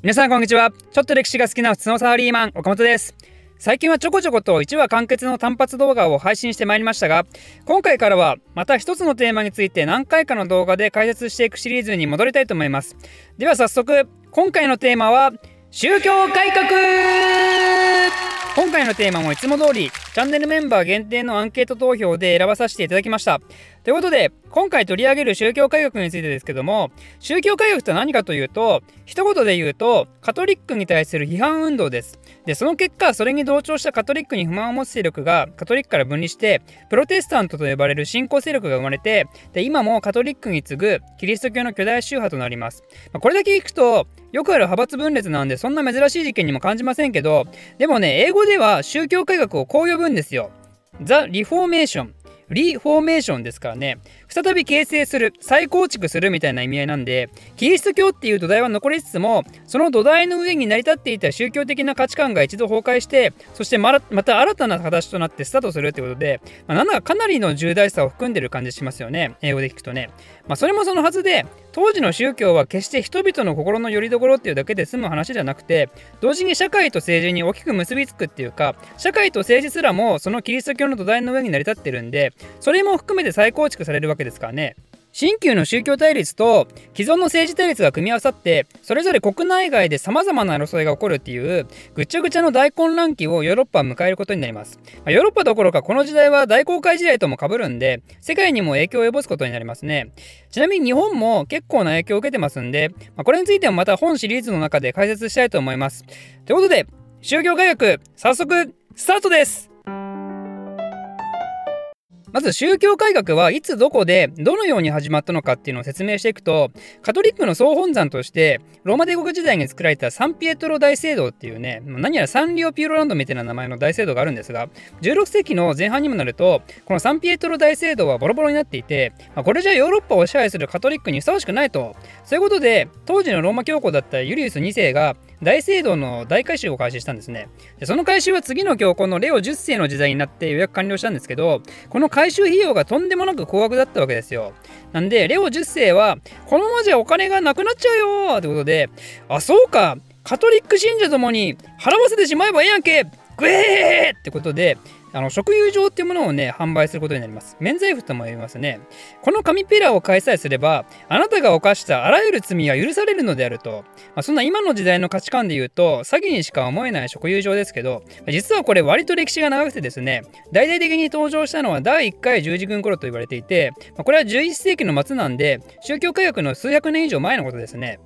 皆さんこんにちは。ちょっと歴史が好きな普通のサラリーマン岡本です。最近はちょこちょこと1話完結の単発動画を配信してまいりましたが今回からはまた一つのテーマについて何回かの動画で解説していくシリーズに戻りたいと思います。では早速今回のテーマは宗教改革。今回のテーマもいつも通りチャンネルメンバー限定のアンケート投票で選ばさせていただきました。ということで今回取り上げる宗教改革についてですけども宗教改革とは何かというと一言で言うとカトリックに対する批判運動です。でその結果それに同調したカトリックに不満を持つ勢力がカトリックから分離してプロテスタントと呼ばれる新興勢力が生まれてで今もカトリックに次ぐキリスト教の巨大宗派となります、まあ、これだけ聞くとよくある派閥分裂なんでそんな珍しい事件にも感じませんけどでもね英語では宗教改革をこう呼ぶんですよ。ザ・リフォーメーションリフォーメーションですからね。再び形成する再構築するみたいな意味合いなんでキリスト教っていう土台は残りつつもその土台の上に成り立っていた宗教的な価値観が一度崩壊してそしてまた新たな形となってスタートするってことで、まあ、なんだかかなりの重大さを含んでる感じしますよね。英語で聞くとね、まあ、それもそのはずで当時の宗教は決して人々の心の拠り所っていうだけで済む話じゃなくて同時に社会と政治に大きく結びつくっていうか社会と政治すらもそのキリスト教の土台の上に成り立ってるんでそれも含めて再構築されるわけですからね。新旧の宗教対立と既存の政治対立が組み合わさってそれぞれ国内外で様々な争いが起こるっていうぐちゃぐちゃの大混乱期をヨーロッパは迎えることになります、まあ、ヨーロッパどころかこの時代は大航海時代とも被るんで世界にも影響を及ぼすことになりますね。ちなみに日本も結構な影響を受けてますんで、まあ、これについてもまた本シリーズの中で解説したいと思います。ということで宗教改革早速スタートですまず宗教改革はいつどこでどのように始まったのかっていうのを説明していくとカトリックの総本山としてローマ帝国時代に作られたサンピエトロ大聖堂っていうね何やらサンリオピューロランドみたいな名前の大聖堂があるんですが16世紀の前半にもなるとこのサンピエトロ大聖堂はボロボロになっていて、これじゃヨーロッパを支配するカトリックにふさわしくないと。そういうことで当時のローマ教皇だったユリウス2世が大聖堂の大改修を開始したんですね。でその改修は次の教皇のレオ10世の時代になって予約完了したんですけどこの改修費用がとんでもなく高額だったわけですよ。なんでレオ10世はこのままじゃお金がなくなっちゃうよってことであそうか。カトリック信者ともに払わせてしまえばええやんけ。グエーってことであの食友情っていうものをね販売することになります。免罪符とも言いますね。この紙ペラを開催すればあなたが犯したあらゆる罪は許されるのであると、まあ、そんな今の時代の価値観で言うと詐欺にしか思えない食友情ですけど実はこれ割と歴史が長くてですね大々的に登場したのは第1回十字軍頃と言われていて、まあ、これは11世紀の末なんで宗教改革の数百年以上前のことですね。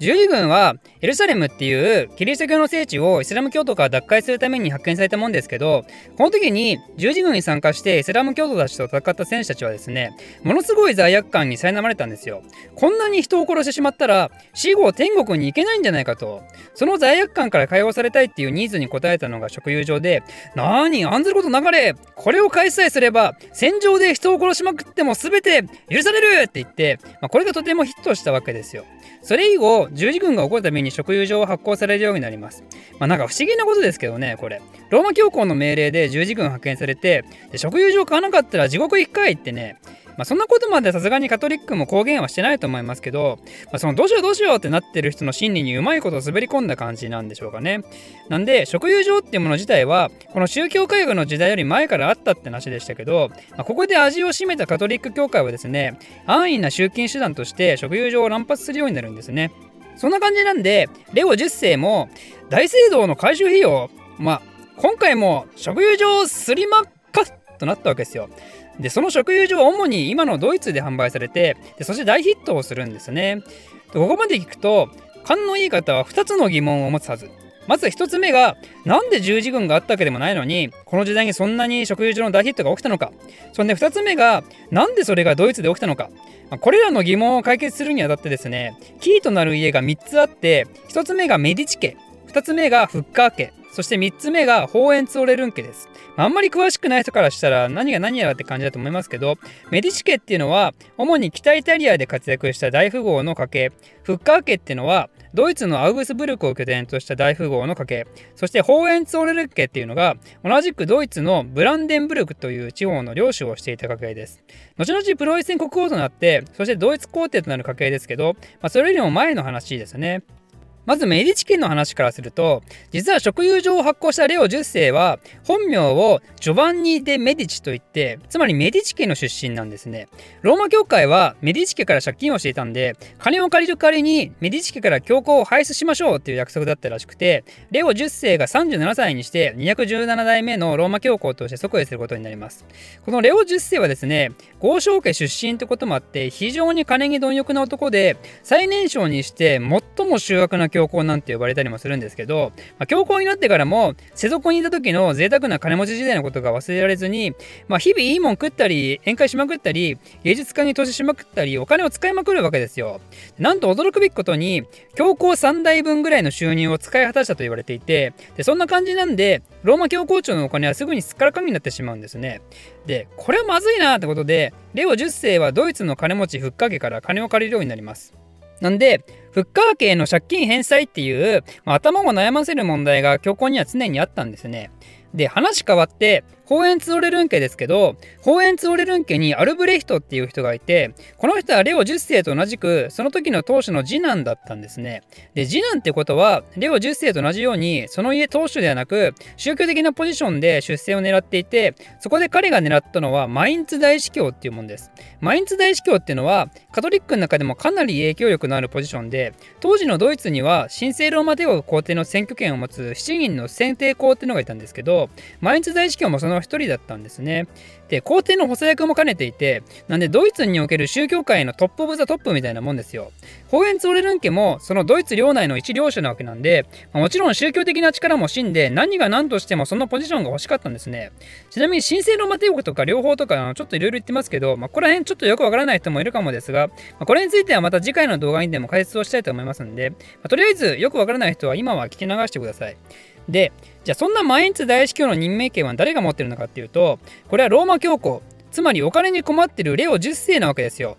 十字軍はエルサレムっていうキリスト教の聖地をイスラム教徒から奪回するために派遣されたもんですけどこの時に十字軍に参加してイスラム教徒たちと戦った戦士たちはですねものすごい罪悪感に苛まれたんですよ。こんなに人を殺してしまったら死後天国に行けないんじゃないかと。その罪悪感から解放されたいっていうニーズに応えたのが食友上でなーに案ずることなかれ。これを開催すれば戦場で人を殺しまくっても全て許されるって言って、まあ、これがとてもヒットしたわけですよ。それ以後十字軍が起こるために食油場を発行されるようになります。まあなんか不思議なことですけどね、これ。ローマ教皇の命令で十字軍派遣されて、で食油場買わなかったら地獄行くかいってね、まあ、そんなことまでさすがにカトリックも公言はしてないと思いますけど、まあ、そのどうしようどうしようってなってる人の心理にうまいことを滑り込んだ感じなんでしょうかね。なんで、食友情っていうもの自体は、この宗教改革の時代より前からあったって話でしたけど、まあ、ここで味を占めたカトリック教会はですね、安易な集金手段として食友情を乱発するようになるんですね。そんな感じなんで、レオ10世も大聖堂の改修費用、まあ、今回も食友場すりまっかとなったわけですよ。でその食友場は主に今のドイツで販売されてでそして大ヒットをするんですねでここまで聞くと勘のいい方は2つの疑問を持つはずまず1つ目がなんで十字軍があったわけでもないのにこの時代にそんなに食友情の大ヒットが起きたのか。そんで2つ目がなんでそれがドイツで起きたのか。まこれらの疑問を解決するにあたってですねキーとなる家が3つあって1つ目がメディチ家。2つ目がフッカー家。そして3つ目がホーエンツオレルン家です。あんまり詳しくない人からしたら何が何やらって感じだと思いますけど、メディシ家っていうのは主に北イタリアで活躍した大富豪の家系、フッカー家っていうのはドイツのアウグスブルクを拠点とした大富豪の家系、そしてホーエンツオレル家っていうのが同じくドイツのブランデンブルクという地方の領主をしていた家系です。後々プロイセン国王となって、そしてドイツ皇帝となる家系ですけど、まあ、それよりも前の話ですね。まずメディチ家の話からすると実は食友情を発行したレオ10世は本名をジョバンニ・デ・メディチといってつまりメディチ家の出身なんですね。ローマ教会はメディチ家から借金をしていたんで金を借りる代わりにメディチ家から教皇を廃止しましょうっていう約束だったらしくてレオ10世が37歳にして217代目のローマ教皇として即位することになります。このレオ10世はですね豪商家出身ってこともあって非常に金に貪欲な男で最年少にして最も醜悪な教皇なんて呼ばれたりもするんですけど、まあ、教皇になってからも世俗にいた時の贅沢な金持ち時代のことが忘れられずに、まあ、日々いいもん食ったり宴会しまくったり芸術家に投資しまくったりお金を使いまくるわけですよ。なんと驚くべきことに教皇3代分ぐらいの収入を使い果たしたと言われていてでそんな感じなんでローマ教皇庁のお金はすぐにすっからかんになってしまうんですね。でこれはまずいなってことでレオ10世はドイツの金持ちフッカー家から金を借りるようになります。なんで、フッカー家の借金返済っていう、まあ、頭を悩ませる問題が教皇には常にあったんですね。で、話変わって、ホーエンツオレルン家ですけど、ホーエンツオレルン家にアルブレヒトっていう人がいて、この人はレオ10世と同じく、その時の当主の次男だったんですね。で、次男ってことは、レオ10世と同じように、その家当主ではなく、宗教的なポジションで出世を狙っていて、そこで彼が狙ったのは、マインツ大司教っていうもんです。マインツ大司教っていうのは、カトリックの中でもかなり影響力のあるポジションで、当時のドイツには、神聖ローマ帝国皇帝の選挙権を持つ7人の選帝侯っていうのがいたんですけど、マインツ大司教もその一人だったんですね。で、皇帝の補佐役も兼ねていて、なんでドイツにおける宗教界の top of the top みたいなもんですよ。ホーエンツォレルン家もそのドイツ領内の一領主なわけなんで、もちろん宗教的な力も死んで何が何としてもそのポジションが欲しかったんですね。ちなみに神聖ローマ帝国とか両方とかちょっといろいろ言ってますけど、まあ、ここら辺ちょっとよくわからない人もいるかもですが、まあ、これについてはまた次回の動画にでも解説をしたいと思いますんで、まあ、とりあえずよくわからない人は今は聞き流してください。で、じゃあそんなマインツ大司教の任命権は誰が持ってるのかっていうと、これはローマ教皇、つまりお金に困ってるレオ10世なわけですよ。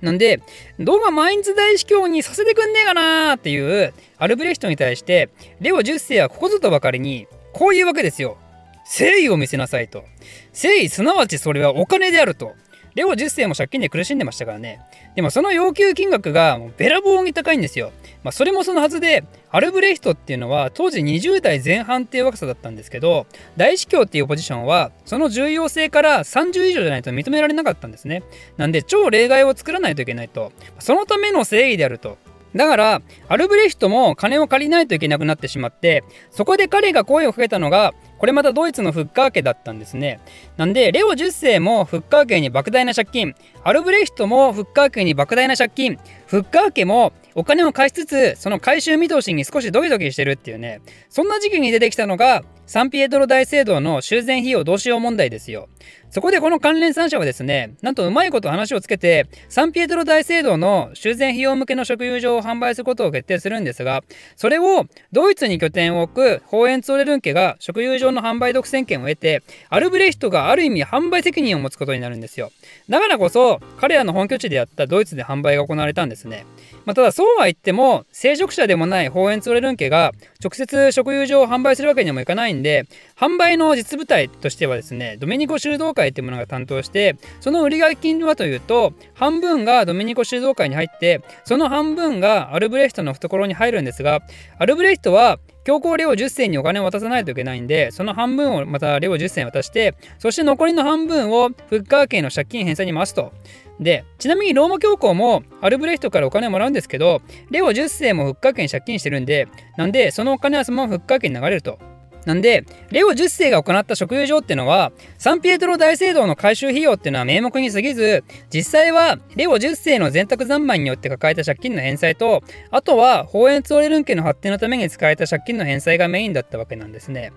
なんで、動画マインツ大司教にさせてくんねえかなーっていうアルブレヒトに対して、レオ10世はここぞとばかりに、こういうわけですよ。誠意を見せなさいと。誠意すなわちそれはお金であると。レオ10世も借金で苦しんでましたからね。でもその要求金額がもうべらぼうに高いんですよ。まあ、それもそのはずで、アルブレヒトっていうのは当時20代前半っていう若さだったんですけど、大司教っていうポジションはその重要性から30以上じゃないと認められなかったんですね。なんで超例外を作らないといけないと。そのための誠意であると。だから、アルブレヒトも金を借りないといけなくなってしまって、そこで彼が声をかけたのが、これまたドイツのフッカー家だったんですね。なんで、レオ10世もフッカー家に莫大な借金、アルブレヒトもフッカー家に莫大な借金、フッカー家もお金を貸しつつ、その回収見通しに少しドキドキしてるっていうね、そんな時期に出てきたのが、サンピエトロ大聖堂の修繕費用どうしよう問題ですよ。そこでこの関連3社はですね、なんとうまいこと話をつけて、サンピエトロ大聖堂の修繕費用向けの食友所を販売することを決定するんですが、それをドイツに拠点を置くホーエンツォレルン家が食友所の販売独占権を得て、アルブレヒトがある意味販売責任を持つことになるんですよ。だからこそ、彼らの本拠地であったドイツで販売が行われたんですね。まあ、ただそうは言っても、聖職者でもないホーエンツォレルン家が直接食友所を販売するわけにもいかないんで、販売の実務隊としてはですね、ドメニコ修道会っていうものが担当して、その売上金はというと、半分がドメニコ修道会に入って、その半分がアルブレヒトの懐に入るんですが、アルブレヒトは教皇レオ10世にお金を渡さないといけないんで、その半分をまたレオ10世渡して、そして残りの半分をフッカー家の借金返済に回すと。で、ちなみにローマ教皇もアルブレヒトからお金をもらうんですけど、レオ10世もフッカー家に借金してるんで、なんで、そのお金はそのままフッカー家に流れると。なんで、レオ10世が行った食友場っていうのは、サンピエトロ大聖堂の改修費用っていうのは名目に過ぎず、実際はレオ10世の全託三昧によって抱えた借金の返済と、あとはホーエンツオレルン家の発展のために使えた借金の返済がメインだったわけなんですね。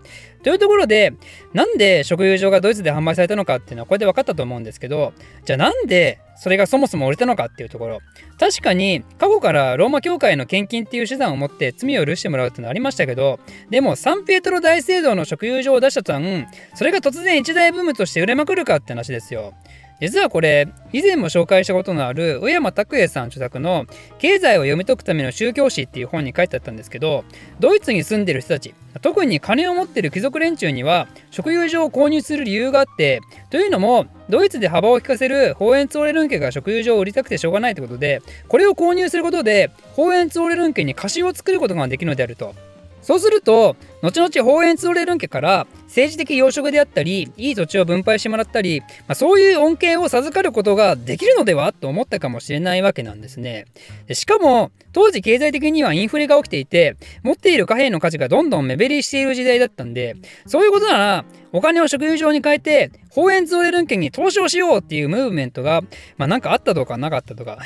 というところで、なんで食友情がドイツで販売されたのかっていうのはこれで分かったと思うんですけど、じゃあなんでそれがそもそも売れたのかっていうところ。確かに過去からローマ教会の献金っていう手段を持って罪を許してもらうっていうのはありましたけど、でもサンピエトロ大聖堂の食友所を出した途端、それが突然一大ブームとして売れまくるかって話ですよ。実はこれ以前も紹介したことのある上山拓也さん著作の「経済を読み解くための宗教史」っていう本に書いてあったんですけどドイツに住んでる人たち特に金を持ってる貴族連中には食用場を購入する理由があってというのもドイツで幅を利かせるホーエンツオレルン家が食用場を売りたくてしょうがないってことでこれを購入することでホーエンツオレルン家に貸しを作ることができるのであると。そうすると後々ホーエンツオレルン家から政治的養殖であったりいい土地を分配してもらったり、まあ、そういう恩恵を授かることができるのではと思ったかもしれないわけなんですね。しかも当時経済的にはインフレが起きていて持っている貨幣の価値がどんどん目減りしている時代だったんでそういうことならお金を食油場に変えてホーエンツオレルン家に投資をしようっていうムーブメントがまあなんかあったとかなかったとか。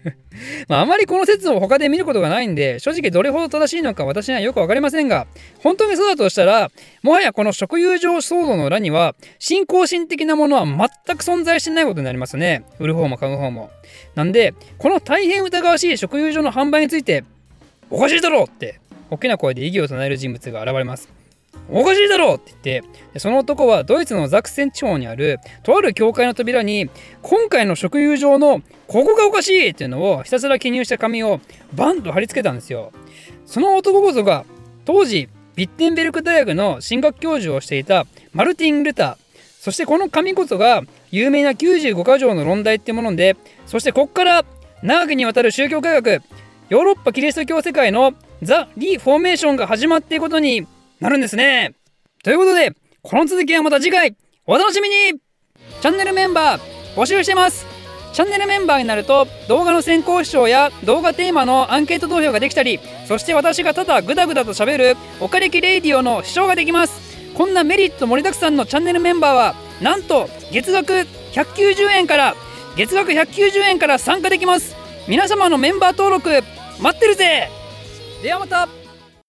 まああまりこの説を他で見ることがないんで正直どれほど正しいのか私にはよく分かりませんが本当にそうだとしたらもはやこの食油場騒動の裏には信仰心的なものは全く存在してないことになりますね。売る方も買う方も。なんでこの大変疑わしい食油場の販売についておかしいだろうって大きな声で異議を唱える人物が現れます。おかしいだろうって言ってその男はドイツのザクセン地方にあるとある教会の扉に今回の食油場のここがおかしいっていうのをひたすら記入した紙をバンと貼り付けたんですよ。その男こそが当時ビッテンベルク大学の進学教授をしていたマルティン・ルター。そしてこの紙こそが有名な95箇条の論題ってものでそしてここから長きにわたる宗教改革ヨーロッパキリスト教世界のザ・リフォーメーションが始まっていくことになるんですね。ということで、この続きはまた次回、お楽しみに。チャンネルメンバー募集してます。チャンネルメンバーになると動画の先行視聴や動画テーマのアンケート投票ができたりそして私がただグダグダと喋るおかれきレイディオの視聴ができます。こんなメリット盛りだくさんのチャンネルメンバーはなんと月額190円から月額190円から参加できます。皆様のメンバー登録待ってるぜ。ではまた。